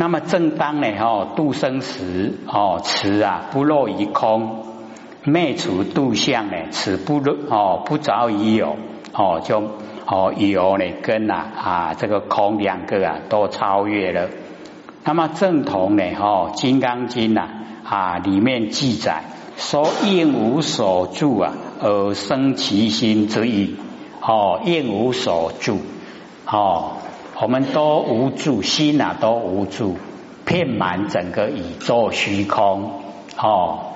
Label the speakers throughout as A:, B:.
A: 那么正当呢，哦，度生时，哦，此啊不落于空，灭除度相呢，此不落，哦，不着于有，哦，就哦有呢跟啊啊这个空两个啊都超越了。那么正统呢，哦，《金刚经》呐啊里面记载说应无所住啊而生其心之意，哦，应无所住，哦。我们都无助，心啊都无助，遍满整个宇宙虚空哦，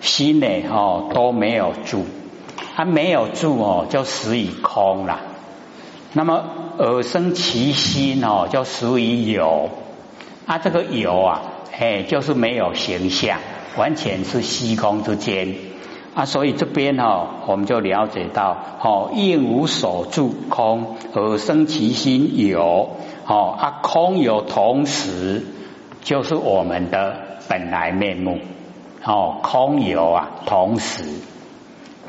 A: 心呢哦都没有住，它没有住哦就死于空了。那么而生其心哦就死于有，啊这个有啊哎就是没有形象，完全是虚空之间。啊，所以这边哈，我们就了解到，哦，应无所住空而生其心有，哦啊，空有同时就是我们的本来面目，哦，空有啊，同时，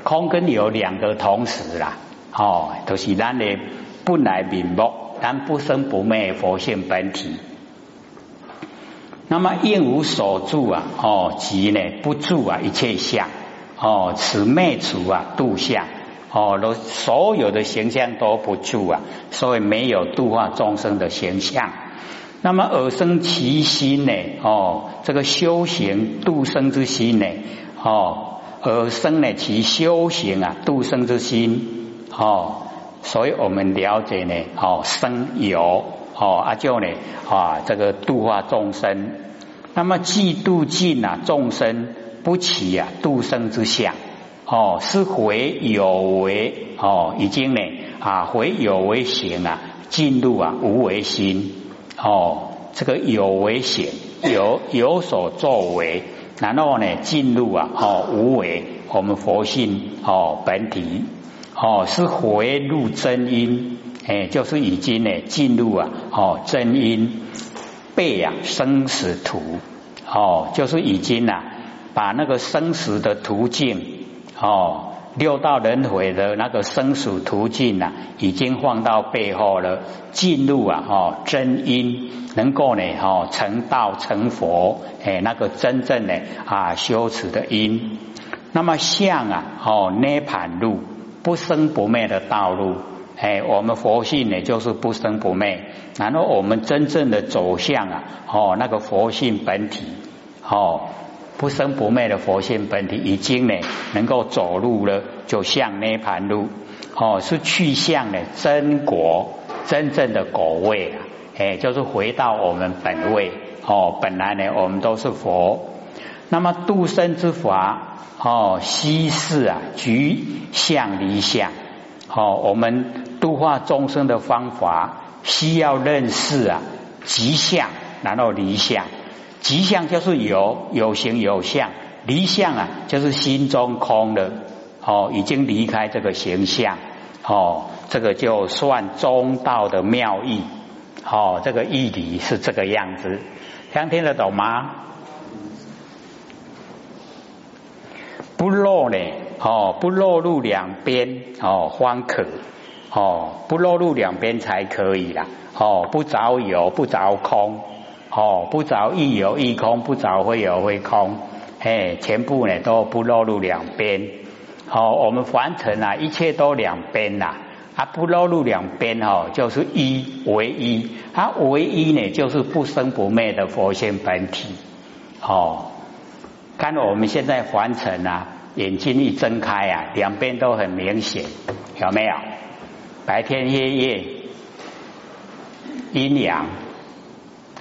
A: 空跟有两个同时啦，哦，都是咱的本来面目，但不生不灭佛性本体。那么应无所住啊，哦，即呢不住啊一切相。哦，此灭除啊，度相哦，都所有的形象都不住啊，所以没有度化众生的形象。那么而生其心呢？哦，这个修行度生之心呢？哦，而生呢其修行啊，度生之心哦，所以我们了解呢，哦，生有哦，阿就呢啊，这个度化众生。那么既度尽啊众生。不起呀，度生之相。哦，是回有为哦，已经呢啊，回有为行啊，进入啊无为心。哦，这个有为行有有所作为，然后呢进入啊哦无为，我们佛性哦本体。哦是回入真因，哎，就是已经呢进入啊哦真因背啊生死图哦，就是已经呐。把那个生死的途径，哦，六道轮回的那个生死途径呐，已经放到背后了，进入啊，哦，真因，能够呢，哦，成道成佛，哎，那个真正的啊修持的因，那么相啊，哦，涅盘路，不生不灭的道路，哎，我们佛性呢，就是不生不灭，然后我们真正的走向啊，哦，那个佛性本体，哦。不生不灭的佛性本体已经呢能够走路了，就像涅盘路。哦，是去向呢真果真正的果位啊，哎，就是回到我们本位。哦，本来呢我们都是佛，那么度生之法哦，稀释啊，局相离相哦，我们度化众生的方法需要认识啊，吉相然后离相。吉相就是有有形有相，离相啊就是心中空了哦，已经离开这个形象哦，这个就算中道的妙义哦，这个义理是这个样子，听听得懂吗？不落呢哦，不落入两边哦，方可哦，不落入两边才可以啦哦，不着有不着空。哦，不着亦有亦空，不着会有会空，哎，全部呢都不落入两边。好，我们凡尘啊，一切都两边呐，啊，不落入两边哦，就是一唯一，它唯一呢就是不生不灭的佛性本体。哦，看我们现在凡尘啊，眼睛一睁开啊，两边都很明显，有没有？白天黑夜，阴阳。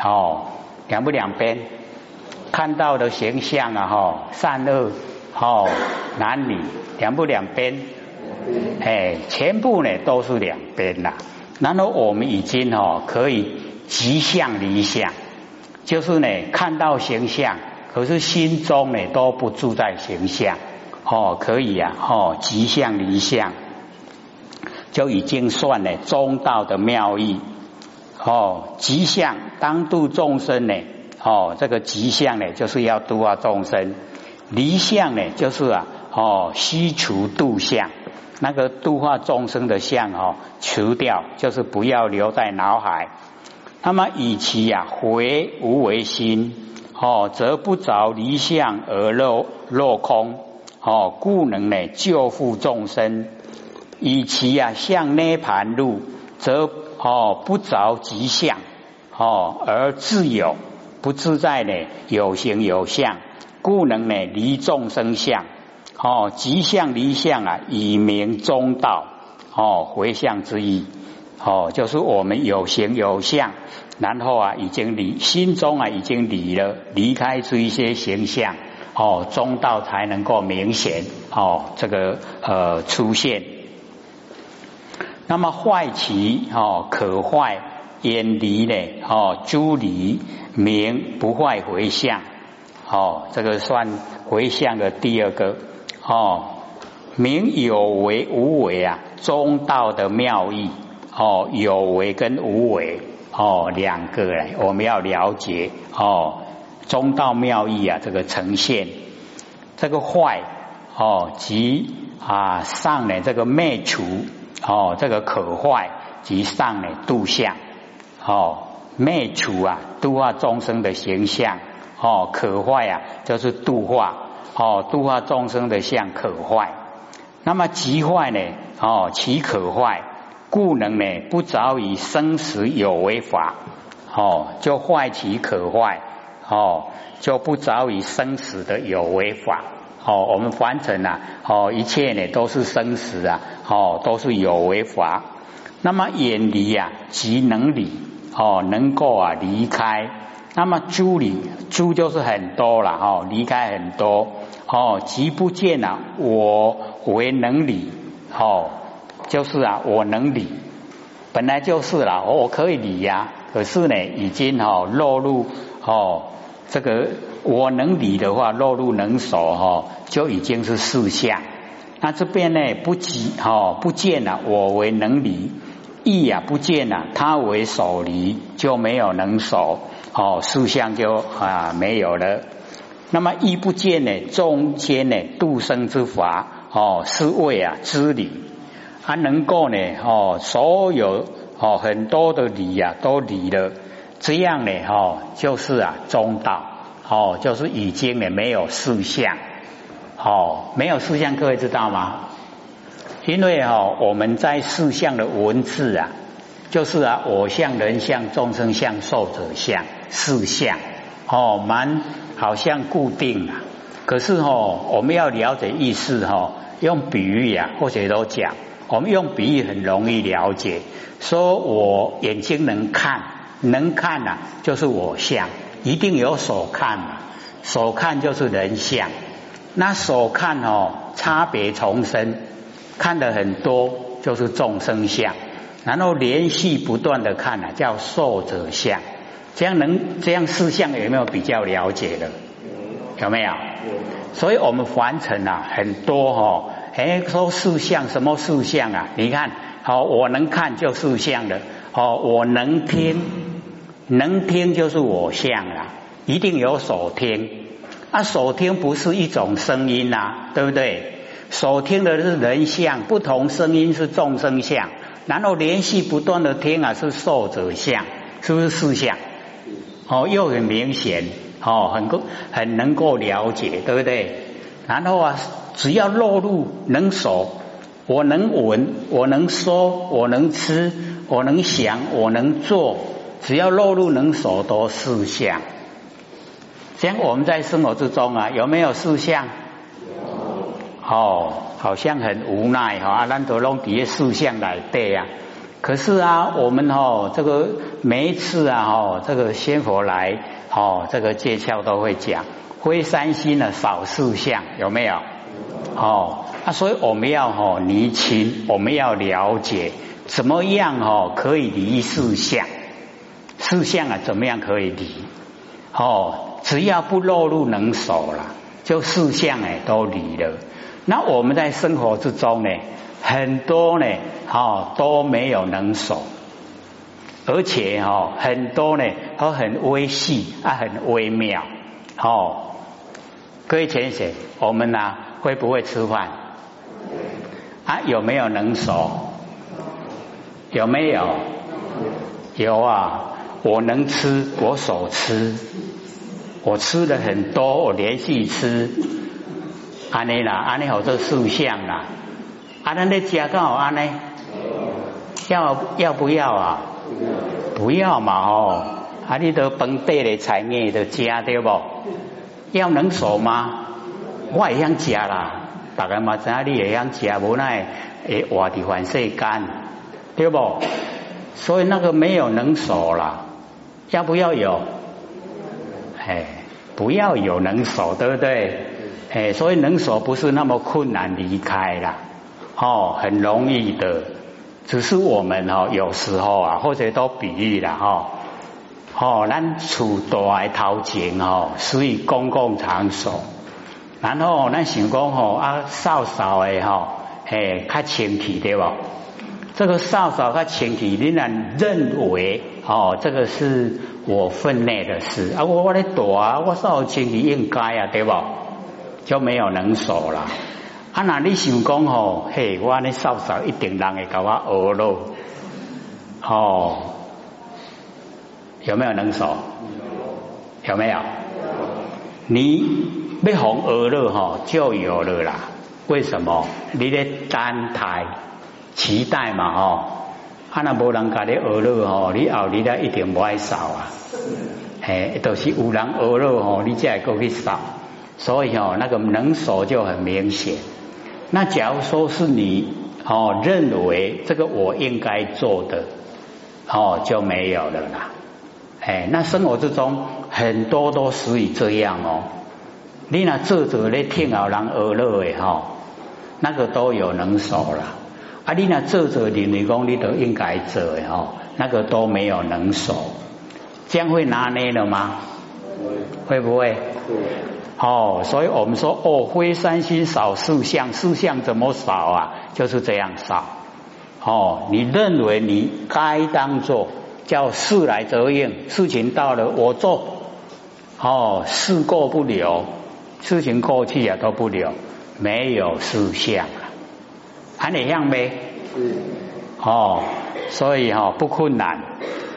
A: 哦，两不两边看到的形象啊，哈，善恶，哦，男女两不两边，哎，全部呢都是两边啦。然后我们已经哦可以极相离相，就是呢看到形象，可是心中呢都不住在形象，哦，可以啊，哦，极相离相，就已经算了中道的妙义。哦，吉相当度众生呢？哦，这个吉相呢，就是要度化众生；离相呢，就是啊，哦，悉除度相。那个度化众生的相哦，除掉，就是不要留在脑海。那么以其呀回无为心，哦，则不着离相而落落空，哦，故能呢救护众生。以其呀向涅盘路，则哦不着即相，哦而自有不自在呢有形有相，故能呢离众生相，哦吉相离相啊，以明中道，哦回向之意。哦，就是我们有形有相，然后啊，已经离心中啊，已经离了，离开这一些形象，哦，中道才能够明显哦，这个呃出现。那么坏其哦，可坏远离呢？哦，诸离明不坏回向。哦，这个算回向的第二个。哦，明有为无为啊，中道的妙义。哦，有为跟无为。哦，两个嘞，我们要了解哦，中道妙义啊，这个呈现。这个坏哦，即啊上呢这个灭除哦，这个可坏即上呢度相哦，灭除啊度化众生的形象哦，可坏啊就是度化哦，度化众生的相可坏，那么极坏呢哦，其可坏。故能呢不着以生死有为法，哦，就坏其可坏，哦，就不着以生死的有为法，哦，我们凡尘啊，哦，一切呢都是生死啊，哦，都是有为法。那么远离啊，即能离，哦，能够啊离开。那么诸离，诸就是很多了，哦，离开很多，哦，即不见啊，我为能离，哦。就是啊，我能理，本来就是了，我可以理呀。可是呢，已经哈落入哦，这个我能理的话，落入能守哈，就已经是四相。那这边呢，不及哈，不见了我为能理，意呀不见了他为守离，就没有能守哦，四相就啊没有了。那么意不见呢，中间呢度生之法哦，是为啊知理。他能够呢，哦，所有哦很多的理呀都理了，这样呢，哦，就是啊中道，哦，就是已经呢没有四相，哦，没有四相，各位知道吗？因为哈我们在四相的文字啊，就是啊我相、人相、众生相、寿者相四相，哦，蛮好像固定啊，可是哦我们要了解意思哈，用比喻呀，或者都讲。我们用比喻很容易了解，说我眼睛能看，能看呐，就是我相，一定有所看嘛，所看就是人相，那所看哦，差别重生，看的很多就是众生相，然后连续不断的看啊，叫受者相，这样能这样四相有没有比较了解的？有没有？所以我们凡尘啊很多哈。哎，说四相什么四相啊？你看，好，我能看就四相的，哦，我能听，能听就是我相了，一定有所听。啊，所听不是一种声音呐，对不对？所听的是人相，不同声音是众生相，然后连续不断的听啊，是受者相，是不是四相？哦，又很明显，哦，很够，很能够了解，对不对？然后啊。只要落入能守，我能闻，我能说，我能吃，我能想，我能做，只要落入能守多四相。像我们在生活之中啊，有没有四相？哦，好像很无奈哈，兰多隆底下四相来对呀。可是啊，我们哦，这个每一次啊，哦，这个仙佛来，哦，这个戒窍都会讲，灰三心的少四相，有没有？哦，啊，所以我们要哦厘清，我们要了解怎么样哦可以离四相，四相啊怎么样可以离？哦，只要不落入能手了，就四相哎都离了。那我们在生活之中呢，很多呢哦都没有能手，而且哦很多呢都很微细啊很微妙哦。各位先生，我们呢？会不会吃饭？啊，有没有能手？有没有？有啊！我能吃，我所吃，我吃的很多，我连续吃，安尼啦，安尼好做塑像啦，啊，咱咧食刚好安尼，要要不要啊？不要嘛哦，啊，你都本地的菜面都食对不？要能熟吗？我也想食啦，大家嘛知影你也想食，无奈诶活伫凡世间，对不？所以那个没有能熟啦，要不要有？哎，不要有能手，对不对？哎，所以能手不是那么困难离开啦，哦，很容易的。只是我们哦，有时候啊，或者都比喻了哈，哦，咱厝大头前哦，属于公共场所，然后咱想讲吼啊，扫扫的吼，嘿，较清气对不？这个扫扫较清气，你然认为哦，这个是我分内的事啊，我我咧大，我少清气应该啊，对不？就没有能手了。啊，那你想讲吼，嘿，我那少少一定人会甲我学咯，哦，有没有能手？有没有？你要红学了吼，就有了啦。为什么？你的单台期待嘛吼，啊那无人甲你学了吼，你后日咧一定不爱少啊。嘿，都是有人学了吼，你才会过去扫。所以哦，那个能手就很明显。那假如说是你哦认为这个我应该做的哦就没有了啦，哎，那生活之中很多都属于这样哦。你那做做咧听好人而乐的吼，那个都有能手了。啊，你那做做你你讲你都应该做的哈，那个都没有能手，将会拿捏了吗？会不会？哦，所以我们说哦，非三心少四相，四相怎么少啊？就是这样少。哦，你认为你该当做，叫事来则应，事情到了我做。哦，事过不留，事情过去也都不留，没有事相了，还哪样呗？哦，所以哈不困难，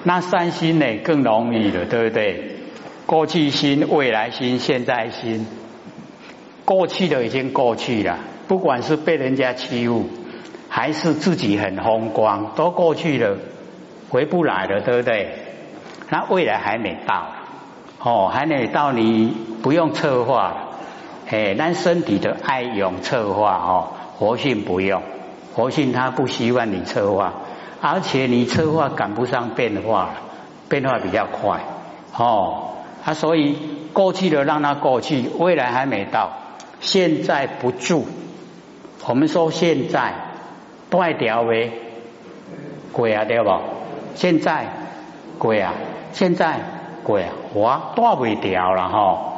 A: 那三心呢更容易了，对不对？过去心、未来心、现在心，过去的已经过去了。不管是被人家欺负，还是自己很风光，都过去了，回不来了，对不对？那未来还没到，哦，还没到，你不用策划，哎，那身体的爱用策划哦，活性不用，活性他不希望你策划，而且你策划赶不上变化，变化比较快，哦。啊，所以过去的让它过去，未来还没到，现在不住。我们说现在断掉为鬼啊，对不？现在鬼啊，现在鬼啊，我断不掉了哈。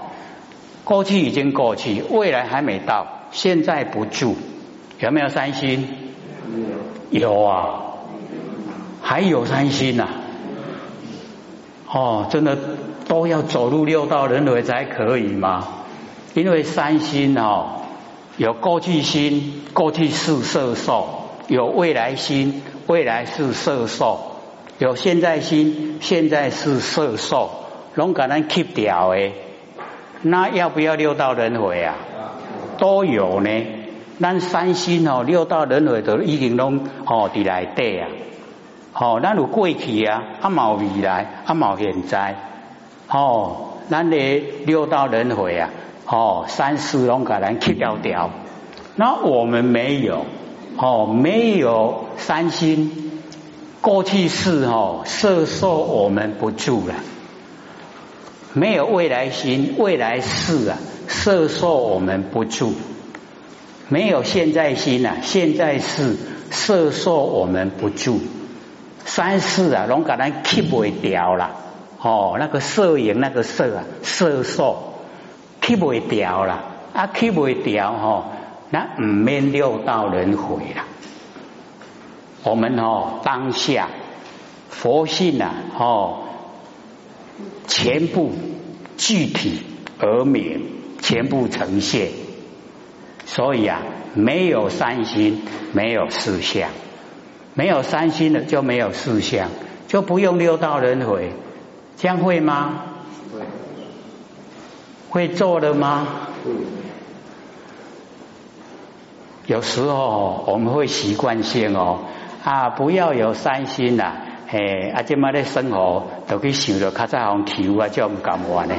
A: 过去已经过去，未来还没到，现在不住，有没有三心？有啊，还有三心呐。哦，真的。都要走入六道轮回才可以吗？因为三心哦，有过去心，过去是色受；有未来心，未来是色受；有现在心，现在是色受。拢给咱 keep 掉诶，那要不要六道轮回啊？都有呢。咱三心哦，六道轮回都已经拢哦伫内底啊。哦，咱有过去啊，啊冇未来，啊冇现在。哦，咱的六道轮回啊，哦，三世龙给咱去掉掉，那我们没有，哦，没有三心，过去世哦，色受我们不住了，没有未来心，未来世啊，色受我们不住，没有现在心啊，现在是色受我们不住，三世啊，龙给咱去不掉了。哦，那个色影那个色啊，色受 keep 不掉了啊，keep 不掉哈，那唔免六道轮回了。我们哦，当下佛性啊，哦，全部具体而明，全部呈现。所以啊，没有三心，没有四相，没有三心的就没有四相，就不用六道轮回。这样会吗？会。会做的吗？有时候我们会习惯性哦啊，不要有三心啦，嘿，啊，这么的生活都去想着较早红球啊，就唔敢玩呢，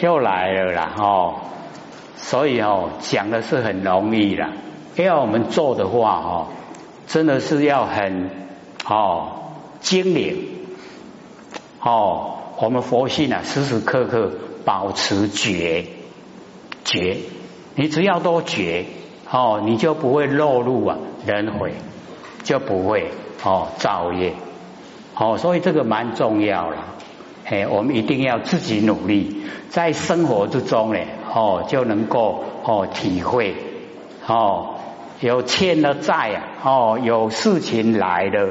A: 又来了啦，哦，所以哦，讲的是很容易啦，要我们做的话哦，真的是要很哦精灵哦，我们佛性啊，时时刻刻保持觉觉，你只要多觉。哦，你就不会落入啊轮回，就不会哦造业，哦，所以这个蛮重要了，哎，我们一定要自己努力，在生活之中呢，哦就能够哦体会，哦有欠的债啊，哦有事情来的，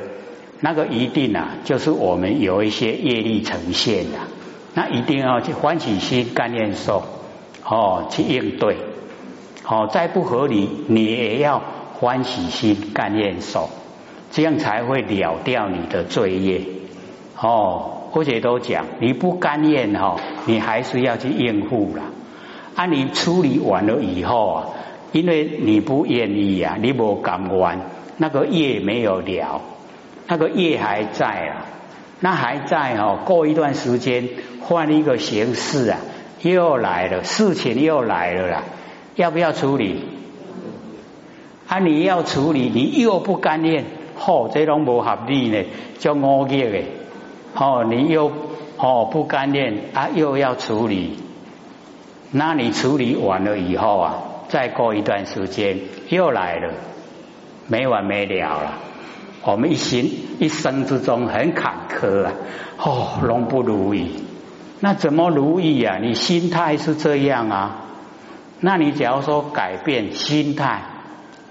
A: 那个一定啊，就是我们有一些业力呈现的，那一定要去欢喜心、干念受，哦去应对。好，再不合理，你也要欢喜心、甘愿受，这样才会了掉你的罪业。哦，或者都讲，你不甘愿哈，你还是要去应付了。啊，你处理完了以后啊，因为你不愿意啊，你不敢完，那个业没有了，那个业还在啊，那还在哦。过一段时间，换一个形式啊，又来了，事情又来了啦。要不要处理？啊，你要处理，你又不甘愿，吼，这种不合理呢，叫恶业的，哦，你又哦不甘愿啊，又要处理，那你处理完了以后啊，再过一段时间又来了，没完没了了。我们一心一生之中很坎坷啊，哦，容不如意，那怎么如意啊？你心态是这样啊？那你假如说改变心态，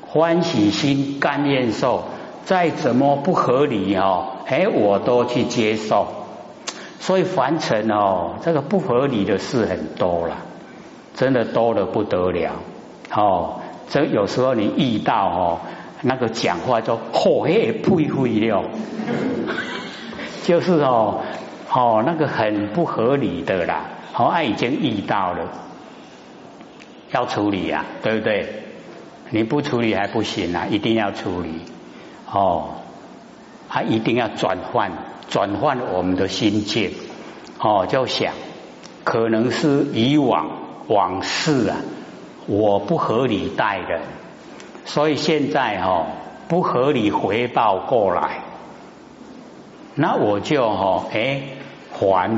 A: 欢喜心、甘愿受，再怎么不合理哦，哎，我都去接受。所以凡尘哦，这个不合理的事很多了，真的多的不得了。哦，这有时候你遇到哦，那个讲话就火嘿呸呸了，就是哦哦那个很不合理的啦，哦，已经遇到了。要处理呀，对不对？你不处理还不行啊，一定要处理哦。还一定要转换，转换我们的心境哦。就想，可能是以往往事啊，我不合理待人，所以现在哈不合理回报过来，那我就哈哎还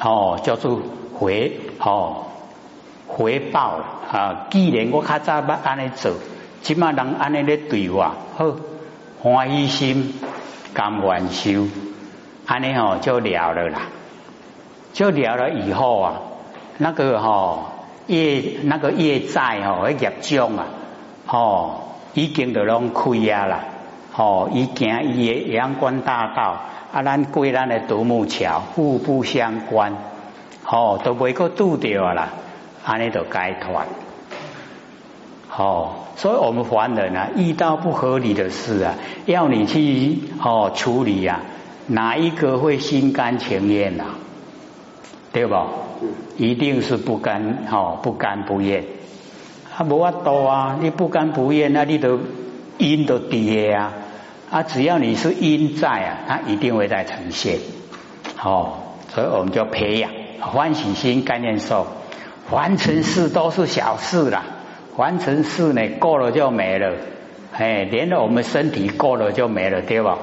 A: 哦叫做回哦。回报啊！既然我较早要安尼做，即码人安尼咧对我好，欢喜心甘愿受，安尼吼就了了啦。就了了以后啊，那个吼业那个业债吼业障啊，吼已经都拢开啊啦，吼已经伊的阳关大道啊，咱过咱的独木桥互不相关，吼都未个拄着啦。安尼就解脱，哦，所以我们凡人啊，遇到不合理的事啊，要你去哦处理啊，哪一个会心甘情愿呐？对不？一定是不甘哦，不甘不愿。啊，无法多啊，你不甘不愿，那你都因都跌啊。啊，只要你是因在啊，它一定会在呈现。哦，所以我们就培养欢喜心、概念受。完成事都是小事啦，完成事呢过了就没了，哎，连我们身体过了就没了，对吧？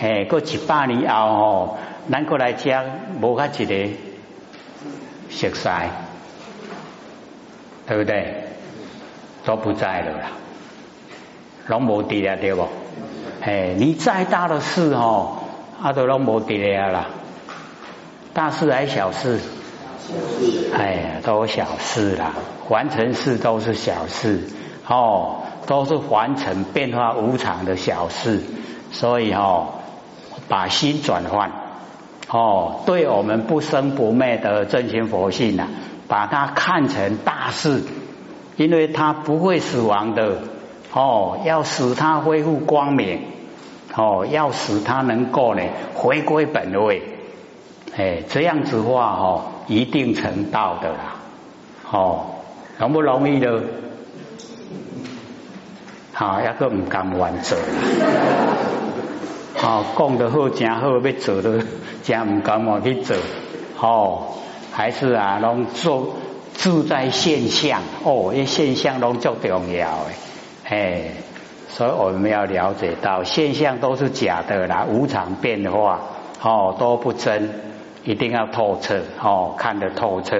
A: 哎，过一百年后哦，咱过来讲无法一个熟悉，对不对？都不在了啦，拢无地了，对不？哎，你再大的事哦，啊都拢无地了啦，大事还是小事？哎呀，都小事啦，完成事都是小事。哦，都是凡尘变化无常的小事，所以哦，把心转换。哦，对我们不生不灭的真心佛性呐，把它看成大事，因为它不会死亡的哦，要使它恢复光明哦，要使它能够呢回归本位。哎，这样子话哦，一定成道的啦，哦，容不容易的？好，一个唔敢完整，好讲得好，真好，要做的 真唔敢往去做，哦，还是啊，拢做住在现象，哦，因现象拢足重要诶，嘿，所以我们要了解到现象都是假的啦，无常变化，哦，都不真，一定要透彻，哦，看得透彻。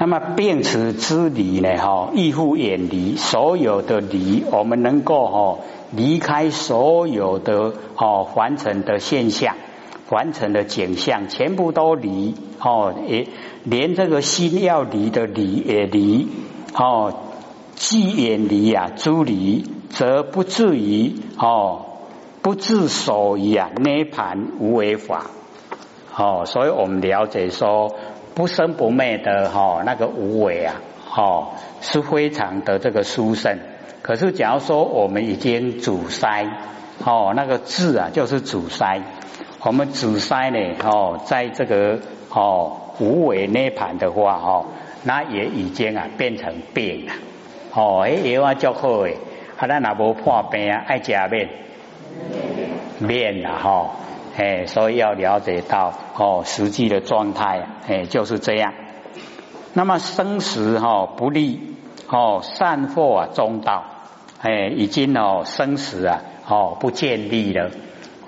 A: 那么辨此之理呢？哈，亦复远离所有的离，我们能够哈离开所有的哦凡尘的现象、凡尘的景象，全部都离哦，也连这个心要离的离也离哦。既远离啊诸离，则不至于哦不自守于啊涅盘无为法哦。所以我们了解说。不生不灭的哈那个无为啊，哦是非常的这个殊胜。可是假如说我们已经阻塞，哦那个智啊就是阻塞。我们阻塞呢，哦在这个哦无为涅盘的话，哦那也已经啊变成病了。哦哎药啊足好诶，啊咱若无破病啊，爱食面面啦哈。哎，所以要了解到哦，实际的状态，哎，就是这样。那么生死哈不利哦，善祸啊中道，哎，已经哦生死啊哦不建立了。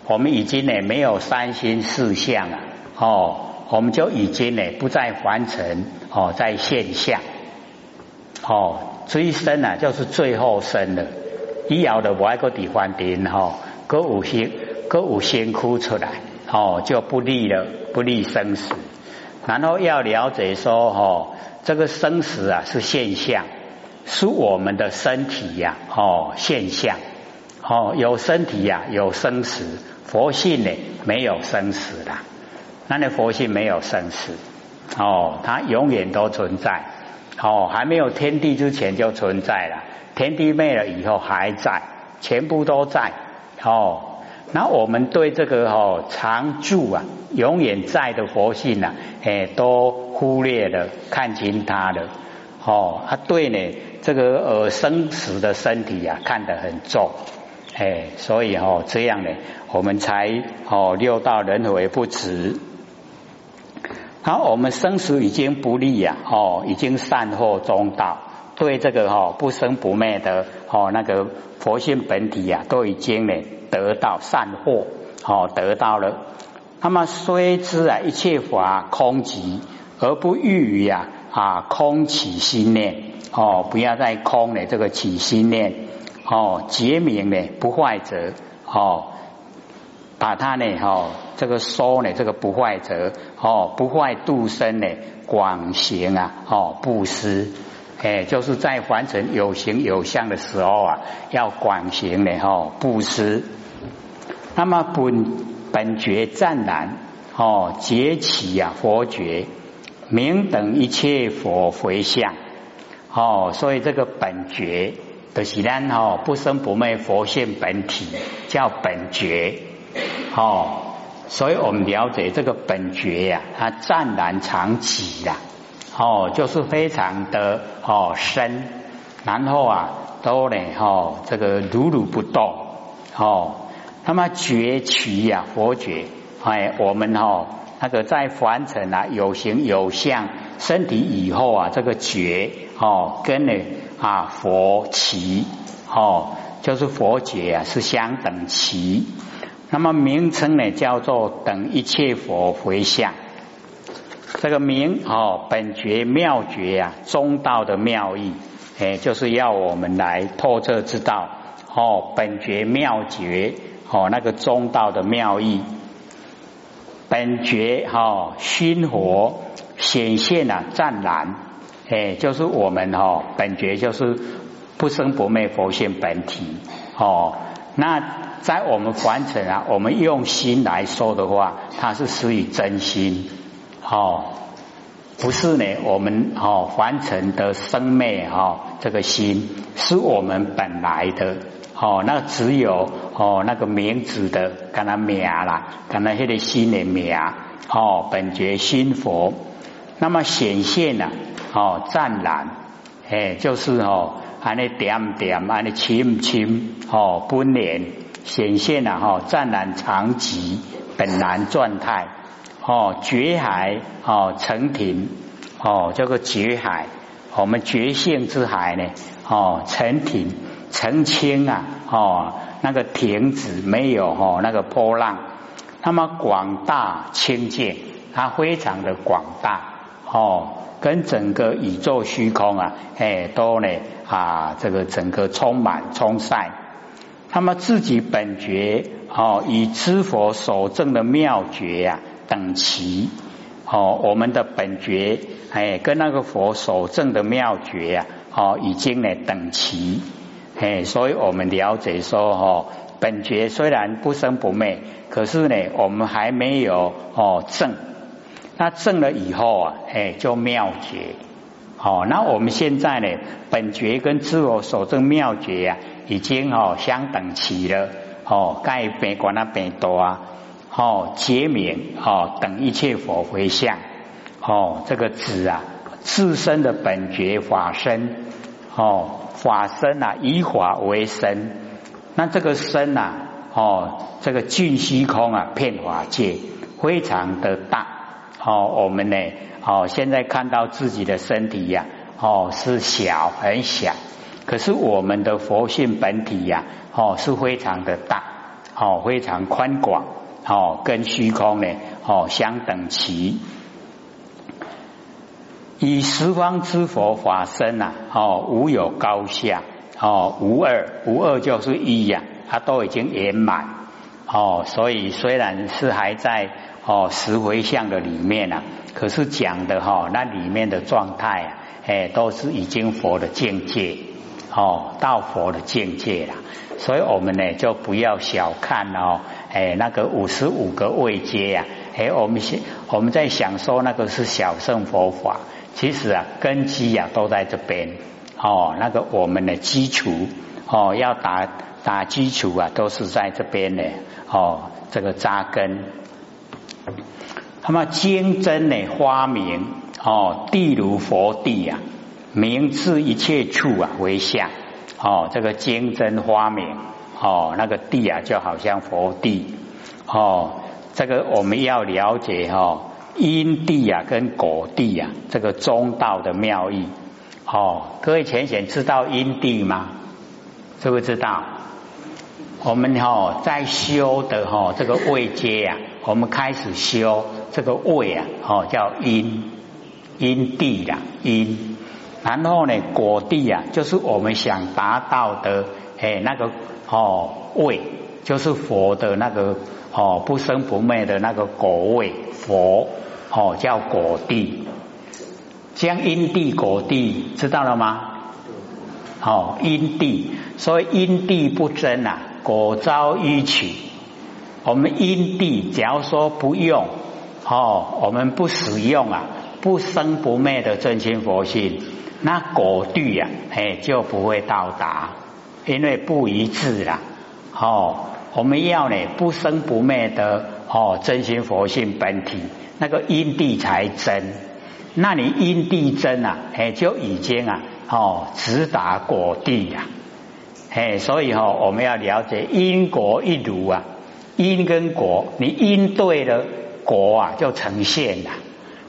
A: 我们已经呢没有三心四相了哦，我们就已经呢不再凡尘哦，在现象哦，追生啊就是最后生了，以后的外个地方点哈，各五行。歌舞先哭出来，哦，就不利了，不利生死。然后要了解说，哦，这个生死啊是现象，是我们的身体呀，哦，现象，哦，有身体呀，有生死。佛性呢，没有生死的，那你佛性没有生死，哦，它永远都存在，哦，还没有天地之前就存在了，天地灭了以后还在，全部都在，哦。那我们对这个哦常住啊永远在的佛性啊，哎都忽略了看清它了哦，他对呢这个呃生死的身体啊看得很重哎，所以哦这样呢我们才哦六道轮回不止。好，我们生死已经不利呀哦，已经善后中道，对这个哈不生不灭的哦那个佛性本体呀都已经呢。得到善祸，哦，得到了。那么虽知啊，一切法空寂，而不欲于啊啊空起心念，哦，不要再空的这个起心念，哦，结明呢不坏者，哦，把它呢，哦，这个说呢，这个不坏者，哦，不坏度生呢，广行啊，哦，布施，哎，就是在凡尘有形有相的时候啊，要广行呢，哦，布施。那么本本觉湛然哦，结起呀佛觉，明等一切佛回向哦，所以这个本觉的是咱哦不生不灭佛性本体叫本觉哦，所以我们了解这个本觉呀，它湛然常起呀哦，就是非常的哦深，然后啊都呢哦这个如如不动哦。那么觉取呀，佛觉，哎，我们哈那个在凡尘啊，有形有相身体以后啊，这个觉哦，跟呢啊佛齐哦，就是佛觉啊，是相等齐。那么名称呢，叫做等一切佛回向。这个名哦，本觉妙觉呀，中道的妙义，哎，就是要我们来透彻知道哦，本觉妙觉。哦，那个中道的妙义，本觉哈心火显现啊，湛然，哎，就是我们哈本觉就是不生不灭佛性本体哦。那在我们凡尘啊，我们用心来说的话，它是属于真心哦，不是呢。我们哦凡尘的生灭哦，这个心是我们本来的哦，那只有哦那个名字的，跟他名啦，跟他那个心的名哦，本觉心佛。那么显现呢？哦，湛然，哎，就是哦，安尼点点，安尼清清，哦，本莲显现了哈，湛然常寂，本然状态，哦，觉海，哦，成庭，哦，叫做觉海，我们觉性之海呢，哦，成庭，澄清啊，哦，那个亭子没有哦，那个波浪，那么广大清净，它非常的广大。哦，跟整个宇宙虚空啊，哎，都呢啊，这个整个充满充塞。那么自己本觉哦，以知佛所证的妙觉呀等齐哦，我们的本觉哎，跟那个佛所证的妙觉呀哦，已经呢等齐哎，所以我们了解说哦，本觉虽然不生不灭，可是呢，我们还没有哦证。那证了以后啊，哎，就妙觉。好，那我们现在呢，本觉跟自我所证妙觉啊，已经哦相等齐了。哦，盖别管那别多啊，哦，觉明哦等一切佛回向。哦，这个子啊，自身的本觉法身。哦，法身啊，以法为身。那这个身呐，哦，这个尽虚空啊，遍法界，非常的大。哦，我们呢，哦，现在看到自己的身体呀，哦，是小很小，可是我们的佛性本体呀，哦，是非常的大，哦，非常宽广，哦，跟虚空呢，哦，相等齐。以十方之佛法身呐，哦，无有高下，哦，无二，无二就是一呀，它都已经圆满，哦，所以虽然是还在。哦，十回向的里面啊，可是讲的哈，那里面的状态啊，哎，都是已经佛的境界哦，到佛的境界了。所以我们呢，就不要小看哦，哎，那个五十五个位阶呀，哎，我们现我们在想说那个是小乘佛法，其实啊，根基呀都在这边哦，那个我们的基础哦，要打打基础啊，都是在这边的哦，这个扎根。那么经真呢？花名哦，地如佛地呀，名至一切处啊为相哦。这个经真花名哦，那个地啊就好像佛地哦。这个我们要了解哈，因地啊跟果地啊，这个中道的妙义哦。各位浅显知道因地吗？知不知道？我们哈在修的哈这个位阶啊，我们开始修。这个位啊，哦，叫因因地呀，因，然后呢，果地啊，就是我们想达到的，哎，那个哦位，就是佛的那个哦不生不灭的那个果位，佛哦叫果地，将因地果地知道了吗？哦，因地，所以因地不争啊，果招一取。我们因地，假如说不用。哦，我们不使用啊，不生不灭的真心佛性，那果地呀，哎就不会到达，因为不一致啦。哦，我们要呢不生不灭的哦真心佛性本体，那个因地才真。那你因地真啊，哎就已经啊哦直达果地呀。哎，所以哈我们要了解因果一如啊，因跟果，你因对了。果啊，就呈现了。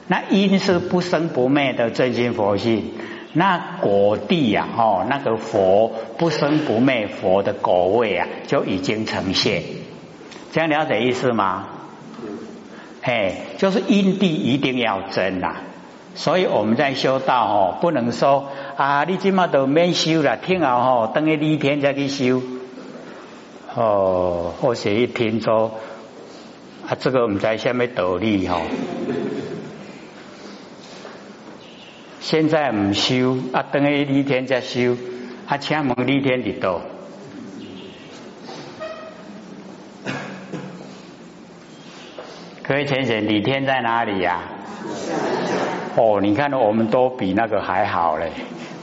A: 那因是不生不灭的真心佛性，那果地呀，哦，那个佛不生不灭佛的果位啊，就已经呈现。这样了解意思吗？哎，就是因地一定要真呐。所以我们在修道哦，不能说啊，你今嘛都免修了，听后吼，等于立天再去修。哦，或许一听说。啊，这个我们在下面道理哈。现在唔修啊，等于立天在修，啊，请问立天伫多？各位先生，李天在哪里呀、哦，你看我们都比那个还好嘞。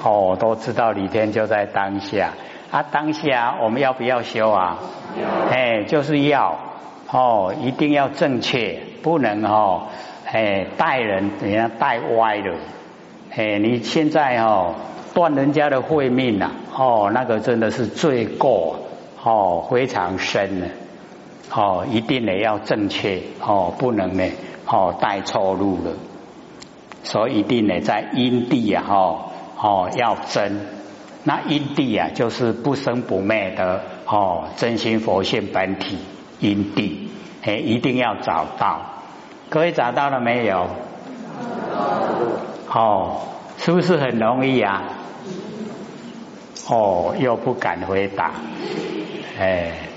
A: 哦，都知道李天就在当下。啊，当下我们要不要修啊？哎，就是要哦，一定要正确，不能哦，哎，带人人家带歪了。哎，你现在哦断人家的慧命呐，哦，那个真的是罪过哦，非常深的。哦，一定呢要正确哦，不能呢哦带错路了，所以一定呢在因地啊哦哦要真，那因地啊就是不生不灭的哦真心佛性本体因地，哎一定要找到，各位找到了没有？哦，是不是很容易啊？哦，又不敢回答，哎。